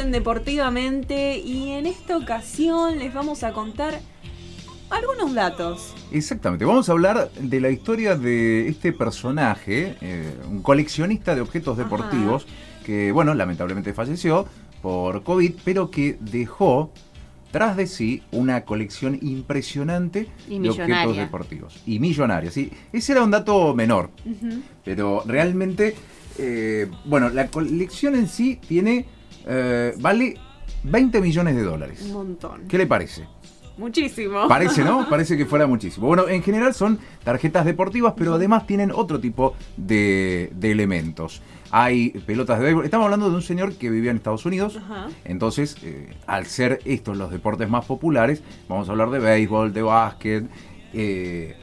en Deportivamente y en esta ocasión les vamos a contar algunos datos. Exactamente, vamos a hablar de la historia de este personaje, eh, un coleccionista de objetos Ajá. deportivos, que, bueno, lamentablemente falleció por COVID, pero que dejó tras de sí una colección impresionante Y de objetos deportivos. Y millonaria, sí. Ese era un dato menor, pero realmente, eh, bueno, la colección en sí tiene, eh, vale 20 millones de dólares. Un montón. ¿Qué le parece? Muchísimo. Parece, ¿no? Parece que fuera muchísimo. Bueno, en general son tarjetas deportivas, pero además tienen otro tipo de, de elementos. Hay pelotas de béisbol. Estamos hablando de un señor que vivía en Estados Unidos. Ajá. Entonces, eh, al ser estos los deportes más populares, vamos a hablar de béisbol, de básquet. eh,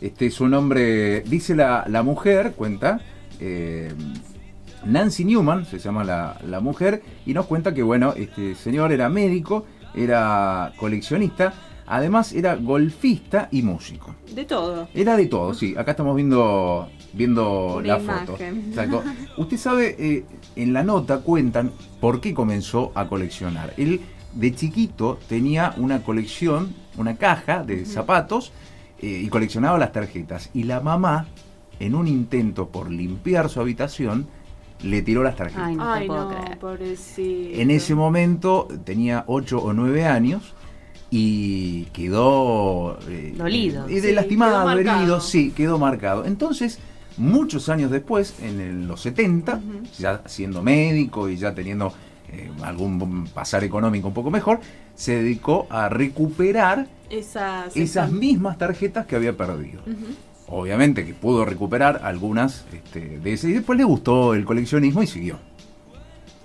este su nombre, dice la, la mujer, cuenta. eh, Nancy Newman se llama la, la mujer y nos cuenta que bueno, este señor era médico, era coleccionista, además era golfista y músico. De todo. Era de todo, sí. Acá estamos viendo viendo Una la foto. Exacto. Usted sabe, eh, en la nota cuentan por qué comenzó a coleccionar. Él de chiquito tenía una colección, una caja de zapatos eh, y coleccionaba las tarjetas. Y la mamá, en un intento por limpiar su habitación, le tiró las tarjetas. Ay, no Ay, puedo no, creer. pobrecito. En ese momento tenía 8 o 9 años y quedó eh, Dolido. Y de Sí, lastimado, quedó herido, sí, quedó marcado. Entonces, muchos años después, en el- los 70, Ujú. ya siendo médico y ya teniendo eh, algún pasar económico un poco mejor, se dedicó a recuperar Esas, esas mismas tarjetas que había perdido. Ujú. Obviamente que pudo recuperar algunas este, de esas y después le gustó el coleccionismo y siguió.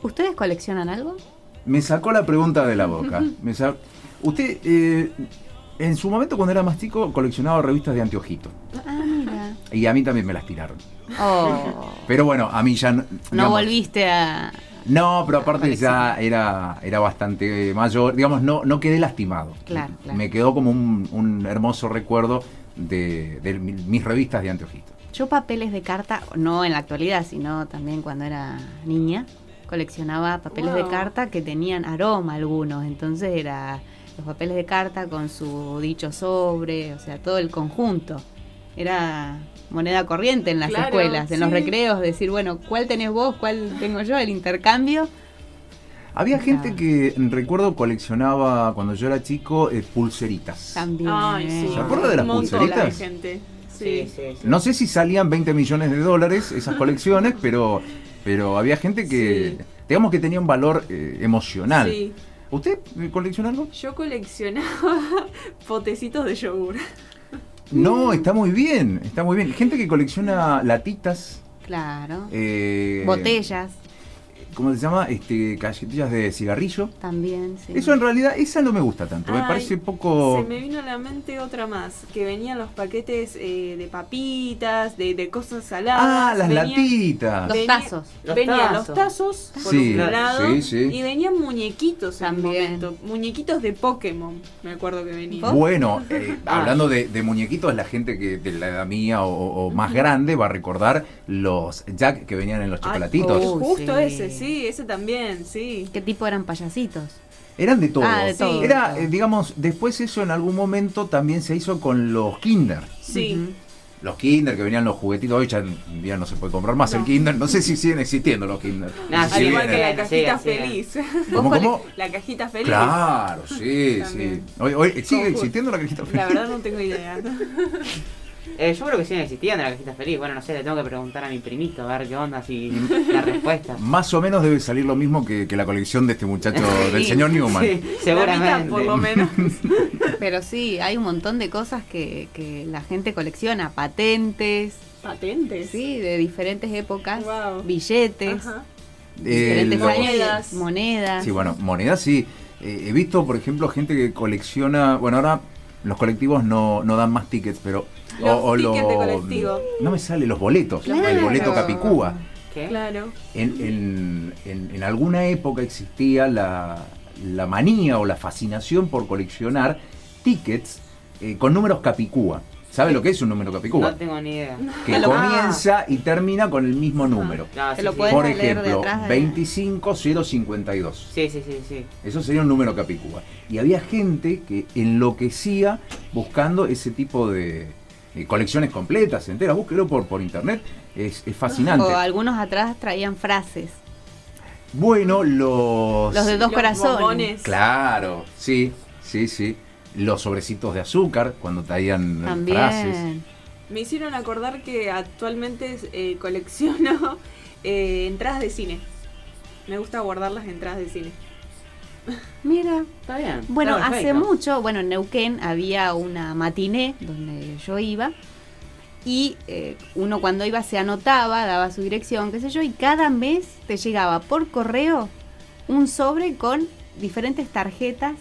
¿Ustedes coleccionan algo? Me sacó la pregunta de la boca. Me sa- Usted, eh, en su momento cuando era más chico, coleccionaba revistas de anteojito. Ah, mira. Y a mí también me las tiraron. Oh. Pero bueno, a mí ya... No digamos, volviste a. No, pero aparte ya era, era bastante mayor. Digamos, no, no quedé lastimado. Claro, claro. Me quedó como un, un hermoso recuerdo de, de mi- mis revistas de anteojito. Yo papeles de carta, no en la actualidad, sino también cuando era niña, coleccionaba papeles de carta que tenían aroma algunos. Entonces era los papeles de carta con su dicho sobre, o sea, todo el conjunto. Era moneda corriente en las Claro, escuelas, en los recreos, decir, bueno, ¿cuál tenés vos? ¿Cuál tengo yo? El intercambio. Había gente que, recuerdo, coleccionaba cuando yo era chico eh, pulseritas. También. Ay, sí. ¿Se acuerda de las Un montón pulseritas? de gente. Sí, Sí. sí, sí. No sé si salían 20 millones de dólares esas colecciones, pero, pero había gente que, Sí. digamos que tenía un valor eh, emocional. Sí. ¿Usted eh, colecciona algo? Yo coleccionaba potecitos de yogur. No, está muy bien, está muy bien. Gente que colecciona latitas, Claro. eh, Botellas ¿Cómo se llama? Este, cajetillas de cigarrillo. también, sí. Eso en realidad, esa no me gusta tanto. me Ay, parece poco. Se me vino a la mente otra más, que venían los paquetes eh, de papitas, de, de cosas saladas. Ah, las venían- latitas. Los venía- tazos. Los venían tazos. los tazos por Sí, un lado sí, sí. y venían muñequitos en un También. momento, muñequitos de Pokémon, me acuerdo que venían. Bueno, eh, Ah. hablando de, de muñequitos, la gente que de la edad mía o, o más grande va a recordar los Jack que venían en los Ay, chocolatitos. Uy, justo sí. ese, sí, ese también, sí. ¿Qué tipo eran payasitos? Eran de todo. Ah, de Sí. todo. Era, de eh, todo. digamos, después eso en algún momento también se hizo con los Kinder. Sí. Los Kinder que venían los juguetitos, hoy ya no se puede comprar más No. el Kinder. No sé si siguen existiendo los Kinder. No, No sé si Al sí, igual vienen. que la cajita feliz. ¿Cómo, cómo? La cajita feliz. Claro, sí, También. sí. Hoy, hoy- ¿Sigue existiendo la cajita feliz? La verdad no tengo idea. Eh, yo creo que siguen existiendo la cajita feliz. Bueno, no sé, le tengo que preguntar a mi primito a ver qué onda, si la respuesta. Más o menos debe salir lo mismo que, que la colección de este muchacho, del señor Newman. Sí, La mitad, seguramente. por lo menos. Pero sí, hay un montón de cosas que, que la gente colecciona, patentes, Patentes. sí, de diferentes épocas, Wow. billetes, Ajá. Eh, diferentes los- años, Monedas. monedas. Sí, bueno, monedas sí. Eh, he visto, por ejemplo, gente que colecciona. Bueno, ahora los colectivos no, no dan más tickets, pero. Los tickets de colectivo. No me sale los boletos. Claro. El boleto Capicúa. ¿Qué? Claro. En, en- en- en alguna época existía la, la manía o la fascinación por coleccionar tickets eh, con números Capicúa. ¿Sabe lo que es un número capicúa? No tengo ni idea. Que Lo- comienza y termina con el mismo número. No, sí, lo sí. Por ejemplo, de- 25052. Sí, sí, sí, sí. Eso sería un número capicúa. Y había gente que enloquecía buscando ese tipo de, de colecciones completas, enteras. Búsquelo por, por internet. Es, es fascinante. O algunos atrás traían frases. Bueno, los... Los de dos Los corazones. bombones. Claro, sí, sí, sí. Los sobrecitos de azúcar cuando traían frases. También. Me hicieron acordar que actualmente eh, colecciono eh, entradas de cine. Me gusta guardar las entradas de cine. Mira. Está bien. Bueno, está hace mucho, bueno, en Neuquén había una matiné donde yo iba y eh, uno cuando iba se anotaba, daba su dirección, qué sé yo, y cada mes te llegaba por correo un sobre con diferentes tarjetas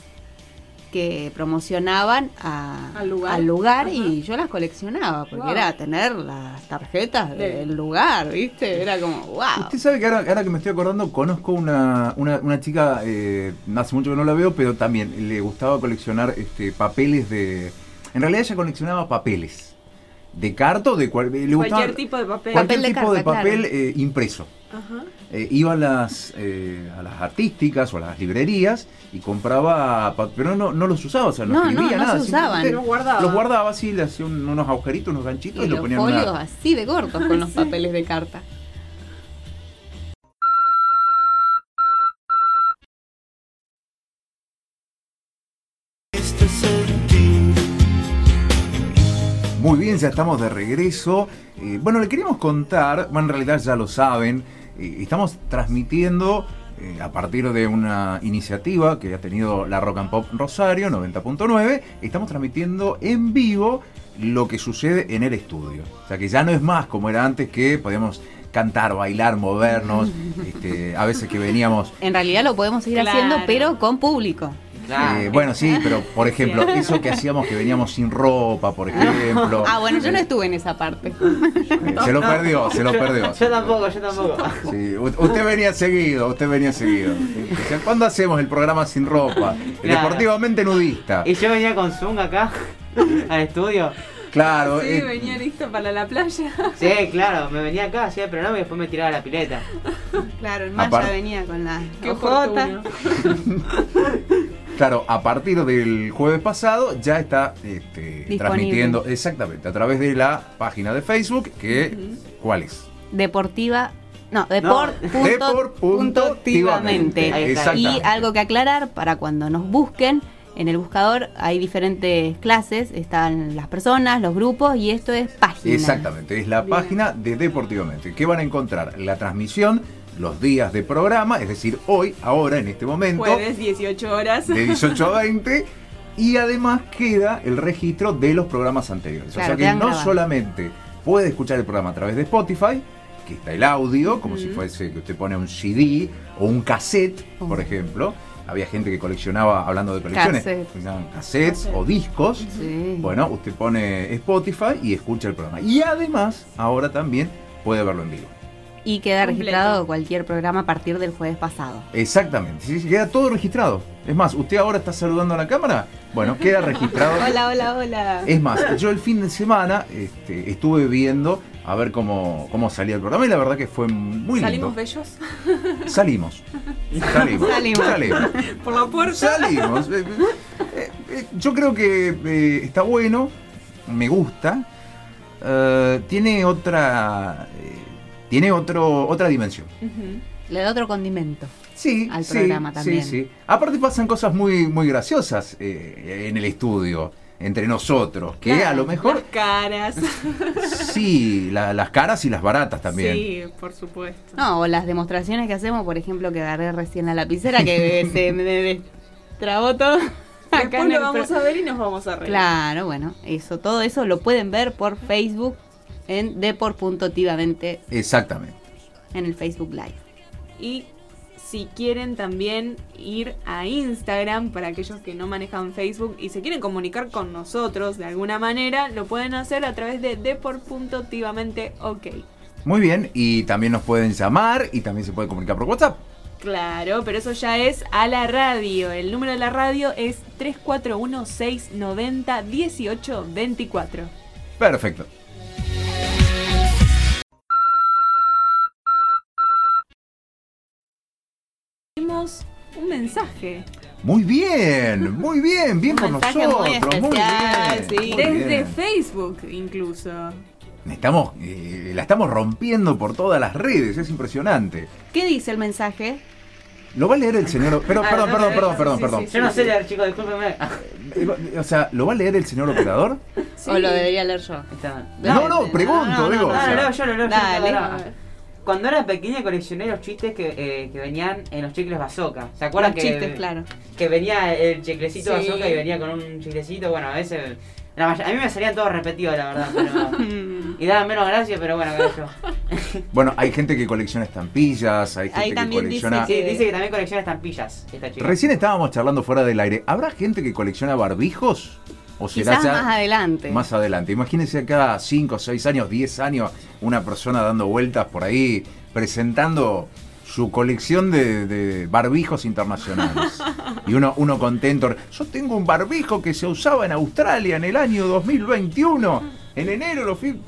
que promocionaban a- Al lugar. y yo las coleccionaba porque Wow. era tener las tarjetas De- del lugar, ¿viste? Era como, wow. Usted sabe que ahora, ahora que me estoy acordando, conozco una, una, una chica, eh, hace mucho que no la veo, pero también le gustaba coleccionar este, papeles de... En realidad ella coleccionaba papeles. De carta o de cual, le gustaba Cualquier tipo de papel. cualquier Papel de tipo de carta, papel claro. eh, impreso. Ajá. Eh, iba a las, eh, a las artísticas o a las librerías y compraba, pero no, no los usaba, o sea, no, No, no, escribía no se nada. usaban. Los guardaba. Los guardaba así, le hacía un- unos agujeritos, unos ganchitos y, Y lo los ponía en folios una... así de cortos con los Sí. papeles de carta. Muy bien, ya estamos de regreso. Eh, bueno, le queríamos contar, bueno, en realidad ya lo saben, estamos transmitiendo eh, a partir de una iniciativa que ha tenido la Rock and Pop Rosario 90.9, estamos transmitiendo en vivo lo que sucede en el estudio. O sea que ya no es más como era antes que podíamos cantar, bailar, movernos, este, a veces que veníamos En realidad lo podemos seguir Claro. haciendo, pero con público. Claro. Eh, bueno, sí, pero por ejemplo, eso que hacíamos que veníamos sin ropa, por ejemplo. Ah, bueno, yo no estuve en esa parte. Eh, Se lo perdió, se lo perdió. Yo tampoco, yo tampoco. Sí, usted venía seguido, usted venía seguido. ¿Cuándo hacemos el programa sin ropa? Claro. Deportivamente nudista. Y yo venía con Zung acá al estudio. Claro, Sí, eh, venía listo para la playa. Sí, claro, me venía acá, hacía el programa y después me tiraba a la pileta. Claro, el Maya venía con la Qué. Claro, a partir del jueves pasado ya está este, transmitiendo exactamente a través de la página de Facebook que ¿cuál es? Deportiva. No, Depor deport. punto está. Y algo que aclarar para cuando nos busquen. En el buscador hay diferentes clases, están las personas, los grupos y esto es página. Exactamente, es la Bien. página de Deportivamente. ¿Qué van a encontrar? La transmisión, los días de programa, es decir, hoy, ahora, en este momento. Jueves, 18 horas. de 18 a 20 y además queda el registro de los programas anteriores. Claro, o sea que no solamente puede escuchar el programa a través de Spotify, que está el audio, como si fuese que usted pone un CD o un cassette, por Oh. ejemplo. Había gente que coleccionaba, hablando de colecciones, Cassette. cassettes Cassette. o discos. Sí. Bueno, usted pone Spotify y escucha el programa. Y además, ahora también puede verlo en vivo. Y queda Completo. registrado cualquier programa a partir del jueves pasado. Exactamente, sí, sí, queda todo registrado. Es más, ¿usted ahora está saludando a la cámara? Bueno, queda registrado. Hola, hola, hola. Es más, yo el fin de semana este, estuve viendo a ver cómo, cómo salía el programa y la verdad que fue muy lindo. ¿Salimos bellos? Salimos. Salimos. Salimos. Salimos. Por la puerta. Salimos. Eh, eh, eh, Yo creo que eh, está bueno, me gusta. Tiene otra. Eh, tiene otro, otra dimensión. Le da otro condimento. Sí, Al sí, programa sí, también. sí. Aparte pasan cosas muy, muy graciosas eh, en el estudio, entre nosotros, que Claro. a lo mejor Las caras. sí, la- las caras y las baratas también. Sí, por supuesto. No, o las demostraciones que hacemos, por ejemplo, que agarré recién la lapicera, que se me destrabó todo. acá Después lo vamos pro- a ver y nos vamos a reír. Claro, bueno, eso, todo eso lo pueden ver por Facebook en deport.tivamente Exactamente. en el Facebook Live. Y si quieren también ir a Instagram, para aquellos que no manejan Facebook y se quieren comunicar con nosotros de alguna manera, lo pueden hacer a través de deport.tivamente ok. Muy bien, y también nos pueden llamar y también se puede comunicar por WhatsApp. Claro, pero eso ya es a la radio. El número de la radio es 341-690-1824. Perfecto. Tenemos un mensaje. Muy bien, muy bien, bien Un por muy nosotros. Muy bien, sí. muy Desde bien. Facebook, incluso. Estamos, eh, la estamos rompiendo por todas las redes, es impresionante. ¿Qué dice el mensaje? Lo va a leer el señor. Pero, Ah, perdón, no, perdón, no, perdón, perdón, sí, perdón. sí, Yo no sé leer, chicos, discúlpenme. O sea, ¿lo va a leer el señor operador? Sí. ¿O lo debería leer yo? está. No, no, pregunto, no, no, digo. no, o sea, lo leo yo, lo leo yo, Dale. lo leo. Cuando era pequeña coleccioné los chistes que, eh, que venían en los chicles bazooka. ¿Se acuerdan Los que, chistes, claro. que venía el chiclecito Sí. bazooka y venía con un chiclecito? Bueno, a veces... la a mí me salían todos repetidos, la verdad. Pero, y daban menos gracia, pero bueno, qué yo. Bueno, hay gente que colecciona estampillas, hay gente Ahí que también dice colecciona. Sí, que- dice que también colecciona estampillas esta chica. Recién estábamos charlando fuera del aire. ¿Habrá gente que colecciona barbijos? ¿O será Quizás ya más adelante. más adelante? Imagínense cada 5, 6 años, 10 años, una persona dando vueltas por ahí, presentando su colección de, de barbijos internacionales. Y uno, uno contento. Yo tengo un barbijo que se usaba en Australia en el año 2021. En enero lo fui.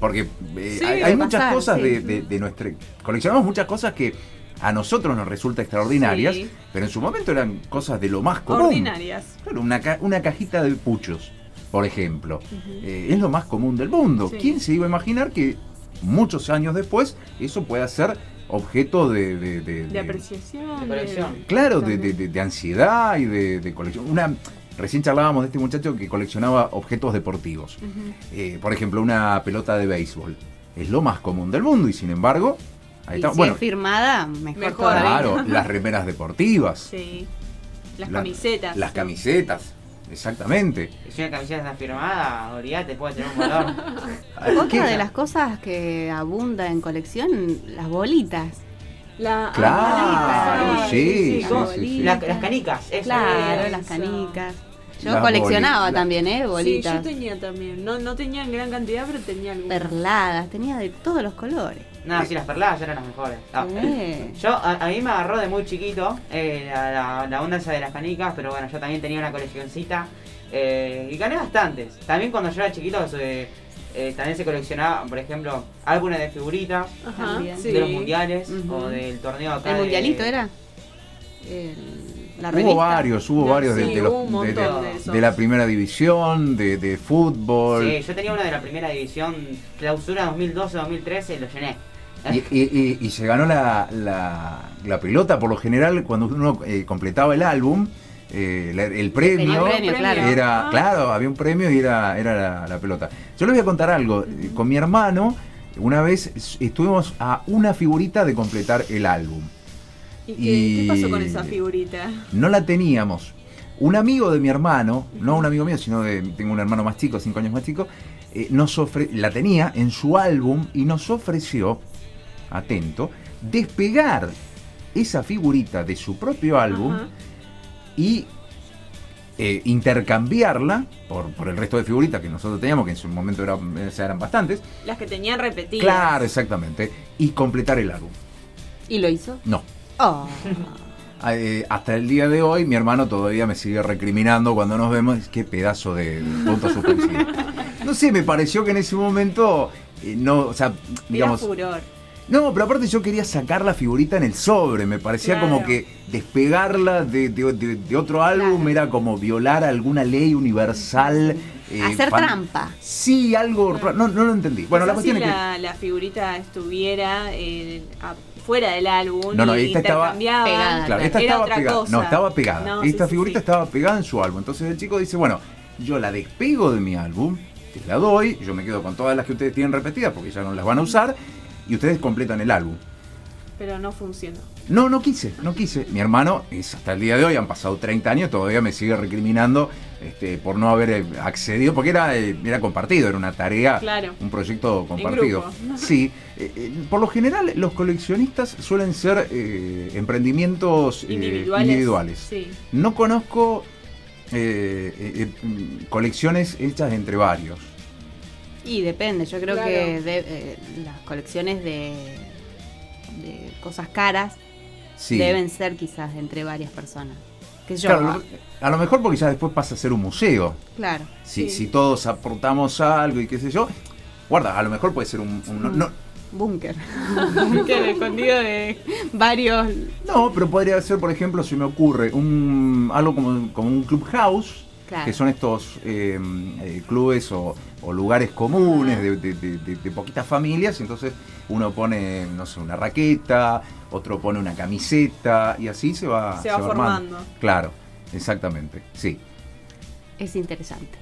Porque eh, Sí, hay, muchas pasar, cosas sí. de, de, de nuestra. Coleccionamos muchas cosas que a nosotros nos resulta extraordinarias, Sí. pero en su momento eran cosas de lo más común. Ordinarias. Claro, una, ca- una cajita de puchos, por ejemplo. Eh, es lo más común del mundo. Sí. ¿Quién se iba a imaginar que muchos años después eso pueda ser objeto de... de- de- De de- apreciación. De colección. Claro, de, También. de- de- de ansiedad y de, de colección. Una, recién charlábamos de este muchacho que coleccionaba objetos deportivos. Eh, por ejemplo, una pelota de béisbol. Es lo más común del mundo y sin embargo... Ahí Y está. si Bueno, es firmada, mejor, Mejor. todavía. claro, las remeras deportivas. Sí. Las la- camisetas. Las camisetas, exactamente. Si una camiseta está firmada, olvídate, puede tener un valor. Otra de las cosas que abunda en colección, las bolitas. La- Claro, ah, sí, sí, sí, sí. Las, las canicas, eso. Claro, las canicas. Yo Las coleccionaba también, ¿eh? Sí, Bolitas. yo tenía también. No, no tenía en gran cantidad, pero tenía algunas. perladas, tenía de todos los colores. No, sí, las perladas eran las mejores. Ah. Yo, a, a mí me agarró de muy chiquito eh, la, la, la onda esa de las canicas, pero bueno, yo también tenía una coleccioncita eh, y gané bastantes. También cuando yo era chiquito eh, también se coleccionaba, por ejemplo, álbumes de figuritas Ajá, También. sí. de los mundiales o del torneo acá ¿El de- mundialito era? La Hubo varios, hubo No, varios de, sí, de los- hubo de- de- de esos. de la primera división, de, de fútbol. Sí, yo tenía uno de la primera división, clausura 2012-2013, lo llené. Y, y- y- y se ganó la, la- la pelota, por lo general, cuando uno eh, completaba el álbum, eh, la- el premio, claro. era, Ah. claro, había un premio y era, era la, la pelota. Yo les voy a contar algo. Con mi hermano, una vez estuvimos a una figurita de completar el álbum. ¿Y qué, Y- qué pasó con esa figurita? No la teníamos. Un amigo de mi hermano, no un amigo mío, sino de, tengo un hermano más chico, cinco años más chico, eh, nos ofre- la tenía en su álbum y nos ofreció, atento, despegar esa figurita de su propio álbum Ajá. y eh, intercambiarla por, por el resto de figuritas que nosotros teníamos, que en su momento eran, sea, eran bastantes. Las que tenían repetidas. Claro, exactamente. Y completar el álbum. ¿Y lo hizo? No. Oh. Eh, hasta el día de hoy mi hermano todavía me sigue recriminando cuando nos vemos. Qué pedazo de punto suspensivo. No sé, me pareció que en ese momento eh, no, o sea, Era digamos, furor. No, pero aparte yo quería sacar la figurita en el sobre, me parecía Claro. como que despegarla de, de- de- de otro álbum Claro. era como violar alguna ley universal. eh, Hacer fan- trampa. Sí, algo, ra- no, no lo entendí. Bueno, la cuestión si es que... la, la figurita estuviera eh, fuera del álbum No, no, y esta estaba pegada. Claro, esta era estaba otra pegada. cosa. No, estaba pegada. No, esta sí, figurita sí. estaba pegada en su álbum. Entonces el chico dice, bueno, yo la despego de mi álbum, te la doy, yo me quedo con todas las que ustedes tienen repetidas porque ya no las van a usar, y ustedes completan el álbum. Pero no funcionó. No, no quise, no quise. Mi hermano es hasta el día de hoy, han pasado 30 años, todavía me sigue recriminando este, por no haber eh, accedido, porque era, eh, era compartido, era una tarea, Claro. un proyecto compartido. Sí, eh, por lo general los coleccionistas suelen ser eh, emprendimientos eh, Individuales. Sí. No conozco mm, colecciones hechas entre varios. Y depende, yo creo Claro. que de- eh, las colecciones de, de cosas caras Sí. deben ser quizás entre varias personas. Que yo. Claro, a lo mejor porque ya después pasa a ser un museo. Claro. Si, Sí. si todos aportamos algo y qué sé yo, guarda, a lo mejor puede ser un... un- no, Búnker. Que escondido de. Varios. no, pero podría ser, por ejemplo, si me ocurre, un algo como, como un clubhouse, Claro. que son estos eh, eh, clubes o, o lugares comunes de, de- de- de- de poquitas familias, entonces uno pone, no sé, una raqueta, otro pone una camiseta y así se va, Se va armando. formando. Claro, exactamente, sí. Es interesante.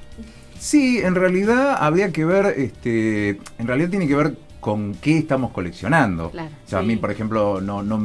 Sí, en realidad habría que ver, este, en realidad tiene que ver con qué estamos coleccionando. Claro. O sea, a mí, por ejemplo, no, no,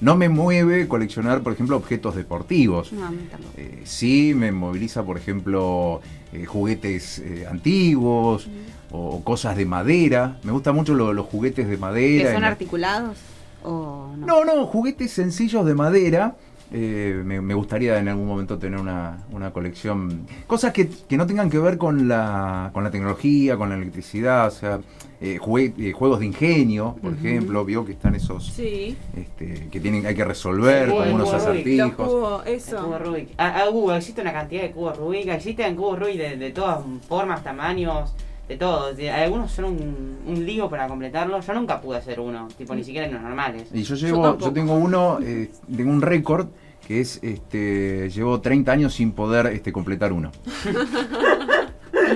no me mueve coleccionar, por ejemplo, objetos deportivos. No, a mí tampoco. Eh, sí me moviliza, por ejemplo, eh, juguetes eh, antiguos o, cosas de madera. Me gustan mucho lo- los juguetes de madera. ¿Que son articulados? ¿O no? no, no, juguetes sencillos de madera. Eh, me, me gustaría en algún momento tener una, una colección. Cosas que, que no tengan que ver con la, con la tecnología, con la electricidad. O sea, eh, jue- eh, juegos de ingenio, por ejemplo. Vio que están esos Sí. este, que tienen, hay que resolver, Sí, como unos Los acertijos. El eso. cubo Rubik. Ah, ah, existe una cantidad de cubos Rubik. Existen cubos Rubik de, de todas formas, tamaños, de todo. Algunos son un, un lío para completarlo. Yo nunca pude hacer uno, tipo ni siquiera en los normales. Y yo llevo, yo, tengo uno, eh, tengo un récord que es, este, llevo 30 años sin poder este, completar uno.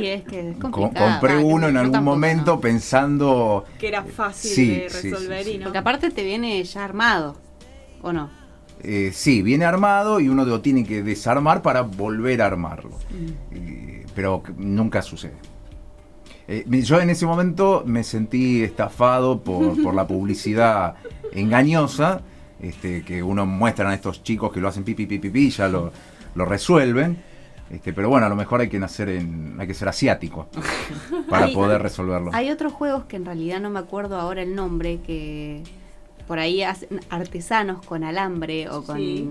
Y es que es Com- compré Ah, uno en algún tampoco, momento no. pensando Que era fácil Sí, de sí, sí, resolver sí. y no. Porque aparte te viene ya armado. ¿O no? Eh, sí, viene armado y uno lo tiene que desarmar para volver a armarlo. Mm. Eh, pero nunca sucede. Eh, yo en ese momento me sentí estafado por, por la publicidad engañosa este, que uno muestran a estos chicos que lo hacen pipi pipi pi, y ya lo, lo resuelven. Este, pero bueno, a lo mejor hay que nacer en, hay que ser asiático para Hay- poder resolverlo. Hay otros juegos que en realidad no me acuerdo ahora el nombre, que por ahí hacen artesanos con alambre o con... Sí.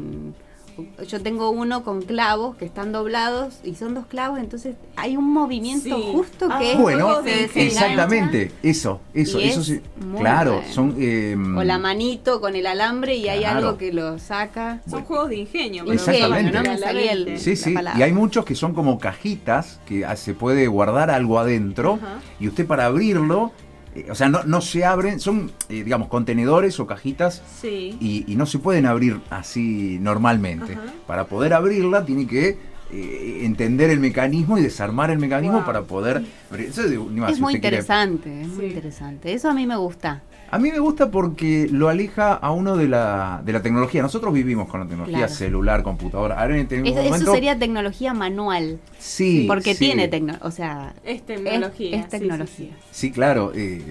Yo tengo uno con clavos que están doblados y son dos clavos, entonces hay un movimiento Sí. justo Ah, que es Bueno, ingenio. desengancha. exactamente, eso, eso, Y eso es sí. Claro, bueno. son em, O la manito con el alambre y hay algo que lo saca. Son juegos de ingenio. pero Exactamente. no me salía el- claramente. Sí, la sí, y hay muchos que son como cajitas que ah, se puede guardar algo adentro Ajá. y usted para abrirlo, eh, o sea, no, no se abren, son, eh, digamos, contenedores o cajitas Sí. y, y no se pueden abrir así normalmente. Ajá. Para poder abrirla tiene que eh, entender el mecanismo y desarmar el mecanismo Wow. para poder... Eso más, Es si muy quiere- interesante, es muy Sí. interesante. Eso a mí me gusta. A mí me gusta porque lo aleja a uno de la, de la tecnología. Nosotros vivimos con la tecnología Claro. celular, computadora. Ahora en este Eso, sería tecnología manual, sí, porque sí. tiene tecnología, o sea, Es tecnología. es sí, tecnología. sí, Sí, claro. eh,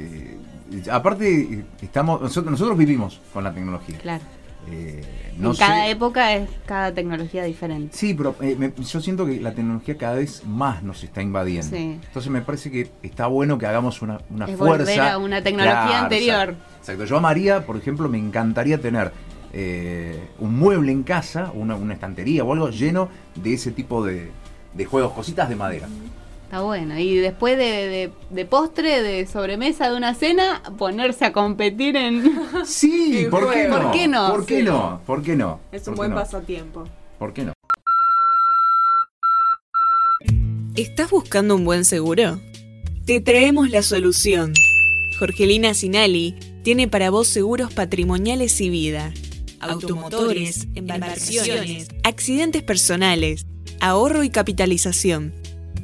eh, aparte, eh, estamos nosotros, nosotros vivimos con la tecnología. claro. Eh, no en cada sé- época es cada tecnología diferente. Sí, pero eh, me- yo siento que la tecnología cada vez más nos está invadiendo. Sí. Entonces me parece que está bueno que hagamos una, una Es fuerza. volver a una tecnología anterior. Exacto. Yo a María, por ejemplo, me encantaría tener eh, un mueble en casa, una, una estantería o algo lleno de ese tipo de, de juegos, cositas de madera. Está bueno. Y después de, de- de postre, de sobremesa de una cena, ponerse a competir en... Sí, ¿por qué no? ¿Por qué no? ¿Por qué Sí. no? ¿Por qué no? Es ¿Por un buen no? pasatiempo. ¿Por qué no? ¿Estás buscando un buen seguro? Te traemos la solución. Jorgelina Sinali tiene para vos seguros patrimoniales y vida, automotores, embarcaciones, accidentes personales, ahorro y capitalización.